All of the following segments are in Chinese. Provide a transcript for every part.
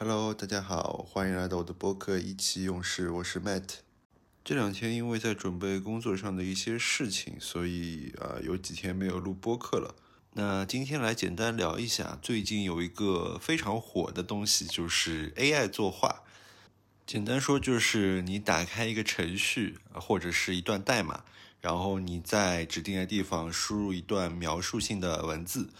Hello，大家好，欢迎来到我的播客意气用事，我是 Matt。这两天因为在准备工作上的一些事情，所以啊、有几天没有录播客了。那今天来简单聊一下，最近有一个非常火的东西，就是 AI 作画。简单说就是你打开一个程序或者是一段代码，然后你在指定的地方输入一段描述性的文字，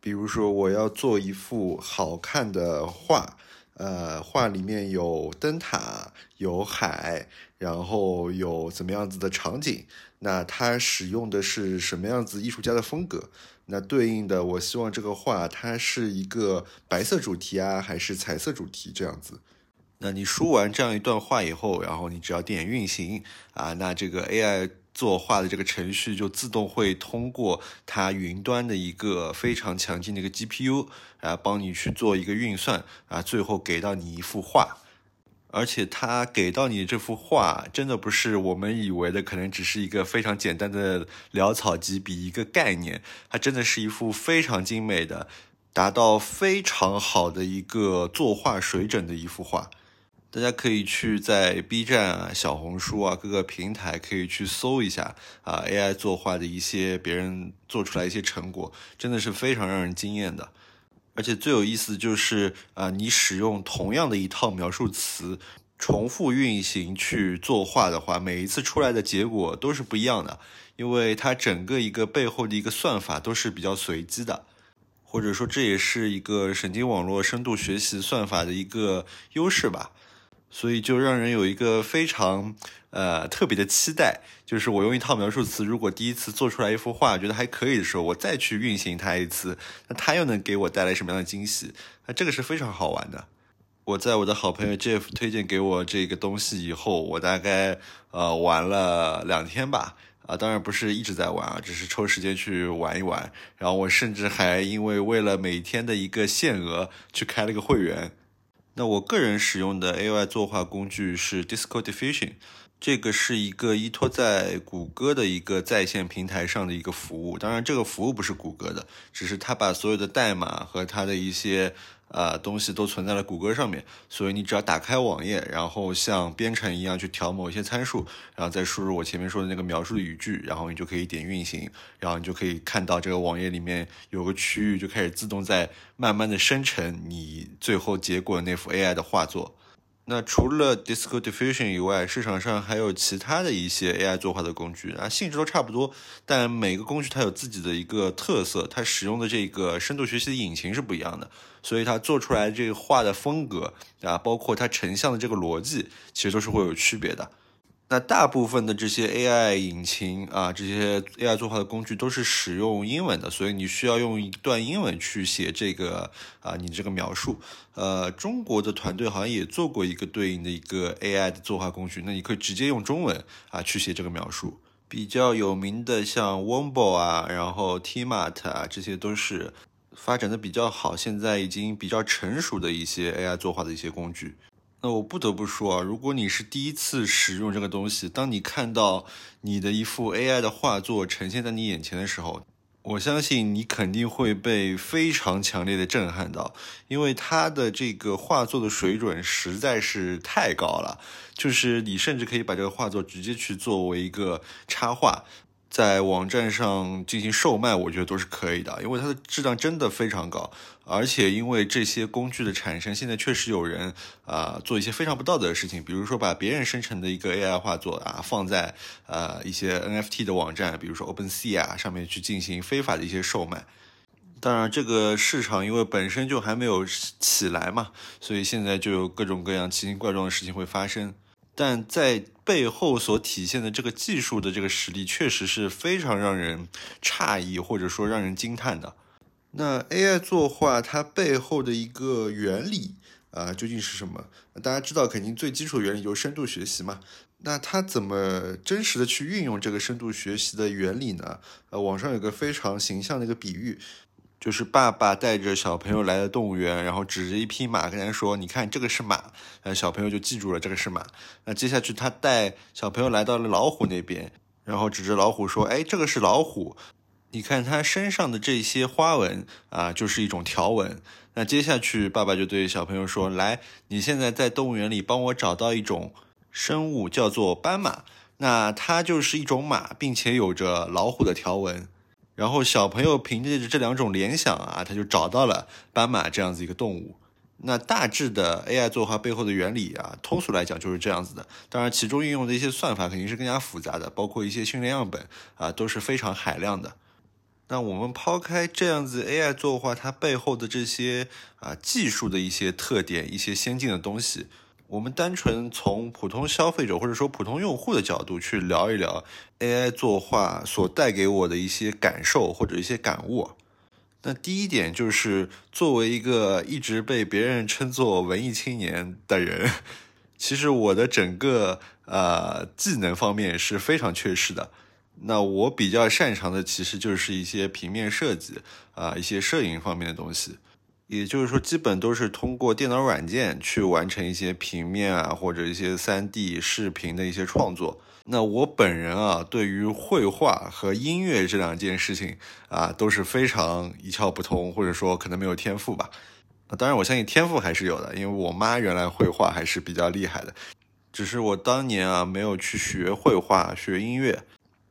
比如说我要做一幅好看的画，呃，画里面有灯塔，有海，然后有怎么样子的场景，那它使用的是什么样子艺术家的风格？那对应的，我希望这个画它是一个白色主题啊，还是彩色主题这样子？那你输完这样一段话以后，然后你只要点运行啊，那这个 AI 作画的这个程序就自动会通过它云端的一个非常强劲的一个 GPU 啊，帮你去做一个运算啊，最后给到你一幅画。而且它给到你这幅画，真的不是我们以为的，可能只是一个非常简单的潦草几笔一个概念，它真的是一幅非常精美的，达到非常好的一个作画水准的一幅画。大家可以去在 B 站啊、小红书啊各个平台可以去搜一下啊 AI 作画的一些别人做出来一些成果，真的是非常让人惊艳的。而且最有意思就是啊，你使用同样的一套描述词，重复运行去作画的话，每一次出来的结果都是不一样的，因为它整个一个背后的一个算法都是比较随机的，或者说这也是一个神经网络深度学习算法的一个优势吧。所以就让人有一个非常呃特别的期待，就是我用一套描述词，如果第一次做出来一幅画觉得还可以的时候，我再去运行它一次，那它又能给我带来什么样的惊喜？那这个是非常好玩的。我在我的好朋友 Jeff 推荐给我这个东西以后，我大概呃玩了两天吧。啊，当然不是一直在玩啊，只是抽时间去玩一玩。然后我甚至还因为为了每天的一个限额去开了个会员。那我个人使用的 AI 作画工具是 Disco Diffusion，这个是一个依托在谷歌的一个在线平台上的一个服务。当然，这个服务不是谷歌的，只是它把所有的代码和它的一些呃东西都存在了谷歌上面。所以你只要打开网页，然后像编程一样去调某一些参数，然后再输入我前面说的那个描述的语句，然后你就可以点运行，然后你就可以看到这个网页里面有个区域就开始自动在慢慢的生成你最后结果那幅 AI 的画作。那除了 Disco Diffusion 以外，市场上还有其他的一些 AI 作画的工具啊，性质都差不多，但每个工具它有自己的一个特色，它使用的这个深度学习的引擎是不一样的，所以它做出来这个画的风格啊，包括它成像的这个逻辑，其实都是会有区别的。那大部分的这些 AI 引擎啊，这些 AI 作画的工具都是使用英文的，所以你需要用一段英文去写这个啊，你这个描述。呃，中国的团队好像也做过一个对应的一个 AI 的作画工具，那你可以直接用中文啊去写这个描述。比较有名的像 Wombo 啊，然后 Tmart 啊，这些都是发展的比较好，现在已经比较成熟的一些 AI 作画的一些工具。那我不得不说啊，如果你是第一次使用这个东西，当你看到你的一幅 AI 的画作呈现在你眼前的时候，我相信你肯定会被非常强烈的震撼到，因为它的这个画作的水准实在是太高了，就是你甚至可以把这个画作直接去作为一个插画。在网站上进行售卖，我觉得都是可以的，因为它的质量真的非常高，而且因为这些工具的产生，现在确实有人啊、做一些非常不道德的事情，比如说把别人生成的一个 AI 画作啊放在呃一些 NFT 的网站，比如说 OpenSea 啊上面去进行非法的一些售卖。当然，这个市场因为本身就还没有起来嘛，所以现在就有各种各样奇形怪状的事情会发生。但在背后所体现的这个技术的这个实力，确实是非常让人诧异或者说让人惊叹的。那 AI 作画它背后的一个原理啊、究竟是什么？大家知道，肯定最基础的原理就是深度学习嘛。那它怎么真实的去运用这个深度学习的原理呢？呃，网上有个非常形象的一个比喻。就是爸爸带着小朋友来的动物园，然后指着一匹马跟他说：“你看，这个是马。”呃，小朋友就记住了这个是马。那接下去他带小朋友来到了老虎那边，然后指着老虎说：“哎，这个是老虎。你看它身上的这些花纹啊，就是一种条纹。那接下去，爸爸就对小朋友说：“来，你现在在动物园里帮我找到一种生物，叫做斑马。那它就是一种马，并且有着老虎的条纹。然后小朋友凭借着这两种联想啊，他就找到了斑马这样子一个动物。那大致的 AI 作画背后的原理啊，通俗来讲就是这样子的。当然，其中运用的一些算法肯定是更加复杂的，包括一些训练样本啊，都是非常海量的。”那我们抛开这样子 AI 作画它背后的这些啊技术的一些特点、一些先进的东西，我们单纯从普通消费者或者说普通用户的角度去聊一聊 AI 作画所带给我的一些感受或者一些感悟。那第一点就是，作为一个一直被别人称作文艺青年的人，其实我的整个呃技能方面是非常缺失的。那我比较擅长的其实就是一些平面设计啊，一些摄影方面的东西，也就是说，基本都是通过电脑软件去完成一些平面啊或者一些三 D 视频的一些创作。那我本人啊，对于绘画和音乐这两件事情啊，都是非常一窍不通，或者说可能没有天赋吧。当然，我相信天赋还是有的，因为我妈原来绘画还是比较厉害的，只是我当年啊没有去学绘画，学音乐。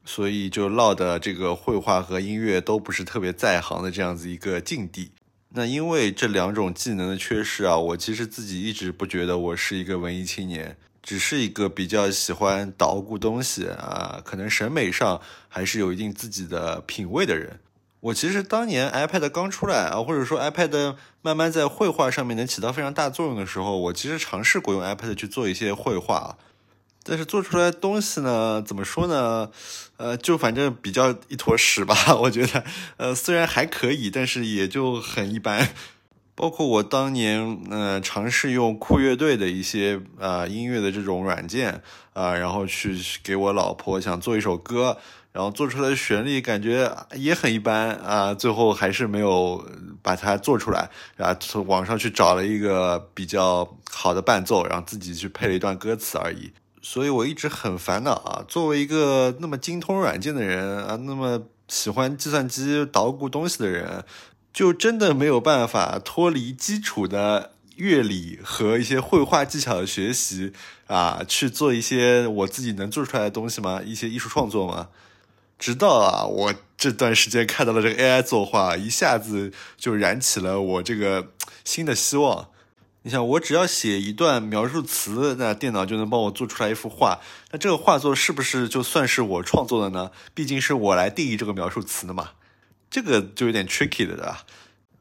所以就落得这个绘画和音乐都不是特别在行的这样子一个境地。那因为这两种技能的缺失啊，我其实自己一直不觉得我是一个文艺青年，只是一个比较喜欢捣鼓东西啊，可能审美上还是有一定自己的品味的人。我其实当年 iPad 刚出来啊，或者说 iPad 慢慢在绘画上面能起到非常大作用的时候，我其实尝试过用 iPad 去做一些绘画。但是做出来东西呢，怎么说呢？呃，就反正比较一坨屎吧。我觉得，呃，虽然还可以，但是也就很一般。包括我当年，呃，尝试用酷乐队的一些啊音乐的这种软件啊，然后去给我老婆想做一首歌，然后做出来的旋律感觉也很一般啊，最后还是没有把它做出来。然后从网上去找了一个比较好的伴奏，然后自己去配了一段歌词而已。所以我一直很烦恼啊！作为一个那么精通软件的人啊，那么喜欢计算机捣鼓东西的人，就真的没有办法脱离基础的乐理和一些绘画技巧的学习啊，去做一些我自己能做出来的东西吗？一些艺术创作吗？直到啊，我这段时间看到了这个 AI 作画，一下子就燃起了我这个新的希望。你想，我只要写一段描述词，那电脑就能帮我做出来一幅画。那这个画作是不是就算是我创作的呢？毕竟是我来定义这个描述词的嘛。这个就有点 tricky 的，对吧？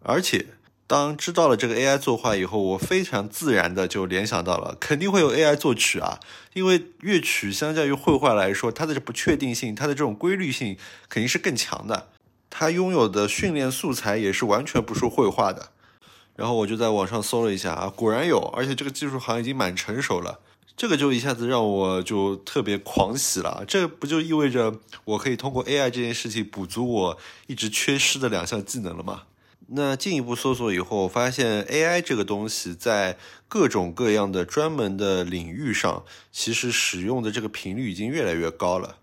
而且，当知道了这个 AI 作画以后，我非常自然的就联想到了，肯定会有 AI 作曲啊。因为乐曲相较于绘画来说，它的不确定性，它的这种规律性肯定是更强的。它拥有的训练素材也是完全不输绘画的。然后我就在网上搜了一下啊，果然有，而且这个技术好像已经蛮成熟了。这个就一下子让我就特别狂喜了。这不就意味着我可以通过 AI 这件事情补足我一直缺失的两项技能了吗？那进一步搜索以后，发现 AI 这个东西在各种各样的专门的领域上，其实使用的这个频率已经越来越高了。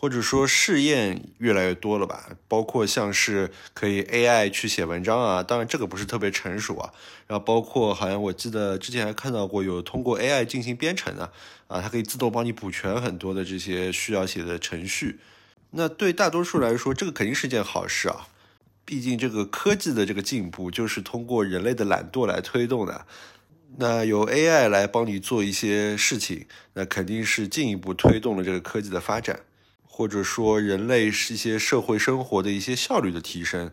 或者说试验越来越多了吧，包括像是可以 AI 去写文章啊，当然这个不是特别成熟啊。然后包括好像我记得之前还看到过有通过 AI 进行编程的啊，它可以自动帮你补全很多的这些需要写的程序。那对大多数来说，这个肯定是件好事啊。毕竟这个科技的这个进步就是通过人类的懒惰来推动的。那有 AI 来帮你做一些事情，那肯定是进一步推动了这个科技的发展。或者说，人类是一些社会生活的一些效率的提升，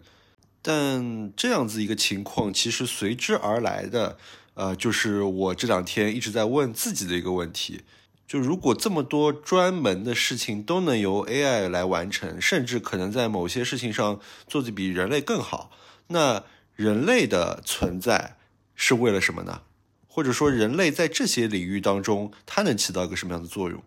但这样子一个情况，其实随之而来的，呃，就是我这两天一直在问自己的一个问题：就如果这么多专门的事情都能由 AI 来完成，甚至可能在某些事情上做的比人类更好，那人类的存在是为了什么呢？或者说，人类在这些领域当中，它能起到一个什么样的作用？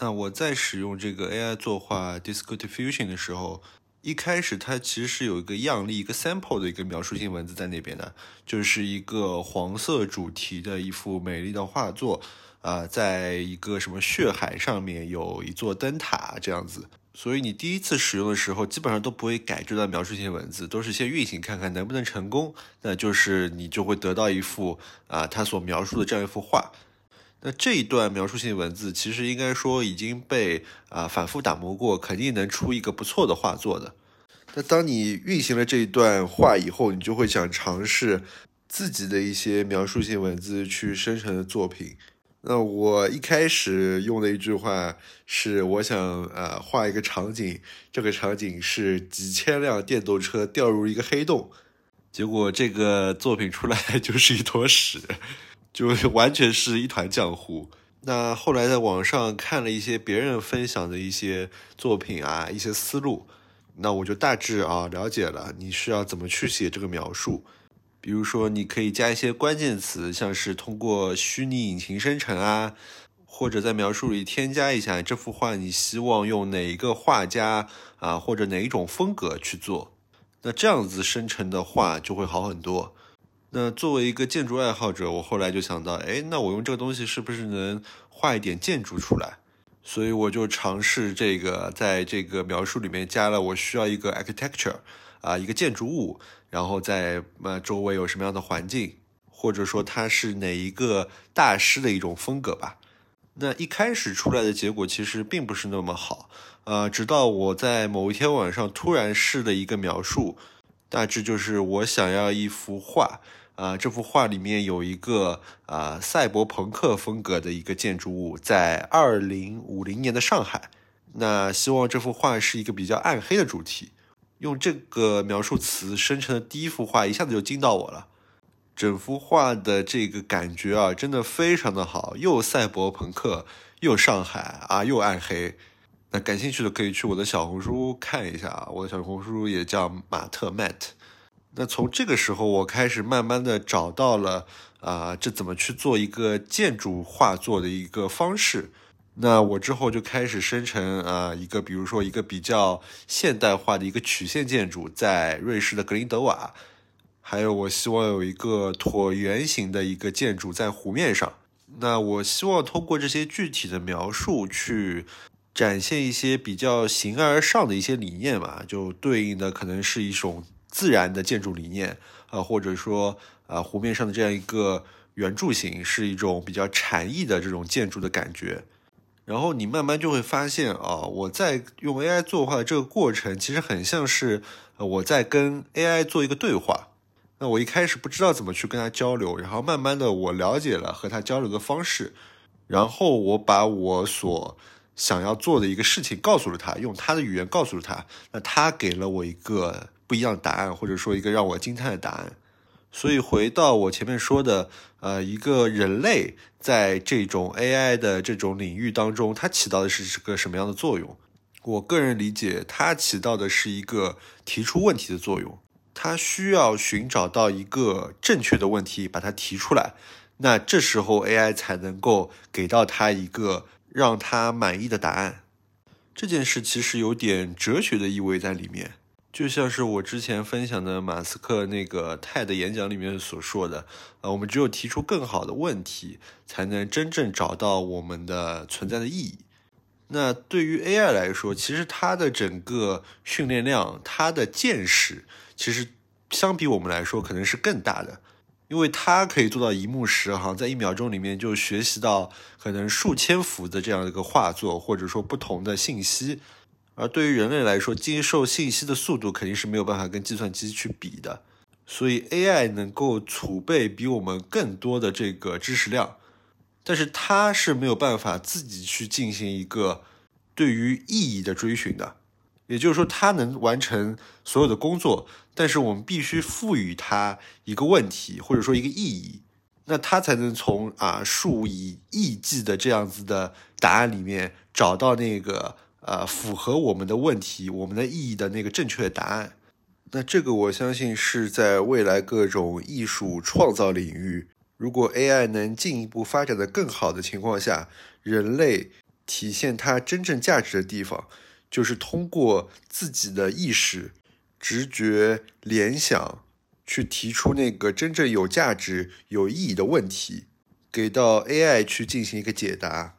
那我在使用这个 AI 作画 Disco Diffusion 的时候，一开始它其实是有一个样例、一个 sample 的一个描述性文字在那边的，就是一个黄色主题的一幅美丽的画作，啊，在一个什么血海上面有一座灯塔这样子。所以你第一次使用的时候，基本上都不会改这段描述性文字，都是先运行看看能不能成功。那就是你就会得到一幅啊，他所描述的这样一幅画。那这一段描述性文字，其实应该说已经被啊反复打磨过，肯定能出一个不错的画作的。那当你运行了这一段话以后，你就会想尝试自己的一些描述性文字去生成的作品。那我一开始用的一句话是，我想呃画一个场景，这个场景是几千辆电动车掉入一个黑洞，结果这个作品出来 就是一坨屎，就完全是一团浆糊。那后来在网上看了一些别人分享的一些作品啊，一些思路，那我就大致啊了解了你是要怎么去写这个描述。比如说，你可以加一些关键词，像是通过虚拟引擎生成啊，或者在描述里添加一下这幅画，你希望用哪一个画家啊，或者哪一种风格去做，那这样子生成的画就会好很多。那作为一个建筑爱好者，我后来就想到，哎，那我用这个东西是不是能画一点建筑出来？所以我就尝试这个，在这个描述里面加了我需要一个 architecture 啊，一个建筑物。然后在呃周围有什么样的环境，或者说它是哪一个大师的一种风格吧。那一开始出来的结果其实并不是那么好，呃，直到我在某一天晚上突然试了一个描述，大致就是我想要一幅画，啊，这幅画里面有一个啊赛博朋克风格的一个建筑物，在二零五零年的上海，那希望这幅画是一个比较暗黑的主题。用这个描述词生成的第一幅画一下子就惊到我了，整幅画的这个感觉啊，真的非常的好，又赛博朋克，又上海啊，又暗黑。那感兴趣的可以去我的小红书看一下啊，我的小红书也叫马特 Matt。那从这个时候，我开始慢慢的找到了啊，这怎么去做一个建筑画作的一个方式。那我之后就开始生成啊一个，比如说一个比较现代化的一个曲线建筑，在瑞士的格林德瓦，还有我希望有一个椭圆形的一个建筑在湖面上。那我希望通过这些具体的描述去展现一些比较形而上的一些理念嘛，就对应的可能是一种自然的建筑理念啊，或者说啊湖面上的这样一个圆柱形是一种比较禅意的这种建筑的感觉。然后你慢慢就会发现啊，我在用 AI 作画的这个过程，其实很像是我在跟 AI 做一个对话。那我一开始不知道怎么去跟他交流，然后慢慢的我了解了和他交流的方式，然后我把我所想要做的一个事情告诉了他，用他的语言告诉了他，那他给了我一个不一样的答案，或者说一个让我惊叹的答案。所以回到我前面说的，呃，一个人类在这种 AI 的这种领域当中，它起到的是个什么样的作用？我个人理解，它起到的是一个提出问题的作用。它需要寻找到一个正确的问题，把它提出来，那这时候 AI 才能够给到它一个让他满意的答案。这件事其实有点哲学的意味在里面。就像是我之前分享的马斯克那个泰的演讲里面所说的，呃，我们只有提出更好的问题，才能真正找到我们的存在的意义。那对于 AI 来说，其实它的整个训练量，它的见识，其实相比我们来说，可能是更大的，因为它可以做到一目十行，在一秒钟里面就学习到可能数千幅的这样一个画作，或者说不同的信息。而对于人类来说，接受信息的速度肯定是没有办法跟计算机去比的，所以 AI 能够储备比我们更多的这个知识量，但是它是没有办法自己去进行一个对于意义的追寻的。也就是说，它能完成所有的工作，但是我们必须赋予它一个问题或者说一个意义，那它才能从啊数以亿计的这样子的答案里面找到那个。呃，符合我们的问题、我们的意义的那个正确的答案，那这个我相信是在未来各种艺术创造领域，如果 AI 能进一步发展的更好的情况下，人类体现它真正价值的地方，就是通过自己的意识、直觉、联想，去提出那个真正有价值、有意义的问题，给到 AI 去进行一个解答。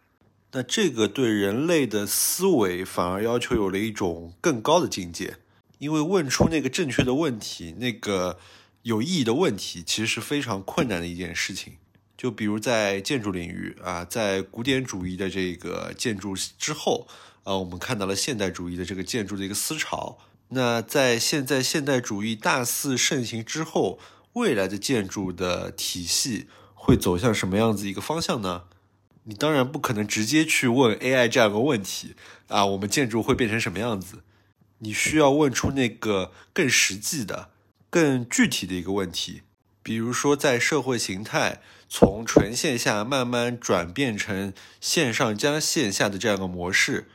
那这个对人类的思维反而要求有了一种更高的境界，因为问出那个正确的问题，那个有意义的问题，其实是非常困难的一件事情。就比如在建筑领域啊，在古典主义的这个建筑之后，啊，我们看到了现代主义的这个建筑的一个思潮。那在现在现代主义大肆盛行之后，未来的建筑的体系会走向什么样子一个方向呢？你当然不可能直接去问 AI 这样一个问题啊，我们建筑会变成什么样子？你需要问出那个更实际的、更具体的一个问题，比如说在社会形态从纯线下慢慢转变成线上加线下的这样一个模式，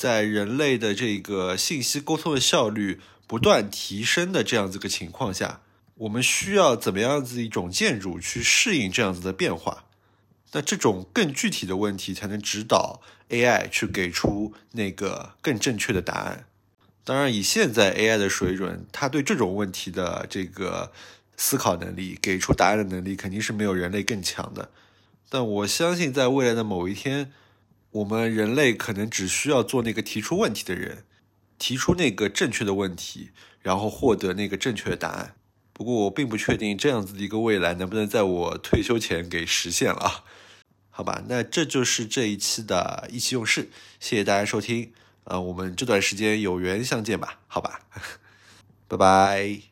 在人类的这个信息沟通的效率不断提升的这样子个情况下，我们需要怎么样子一种建筑去适应这样子的变化？那这种更具体的问题才能指导 AI 去给出那个更正确的答案。当然，以现在 AI 的水准，它对这种问题的这个思考能力、给出答案的能力，肯定是没有人类更强的。但我相信，在未来的某一天，我们人类可能只需要做那个提出问题的人，提出那个正确的问题，然后获得那个正确的答案。不过，我并不确定这样子的一个未来能不能在我退休前给实现了。好吧，那这就是这一期的意气用事，谢谢大家收听，呃，我们这段时间有缘相见吧，好吧，拜拜。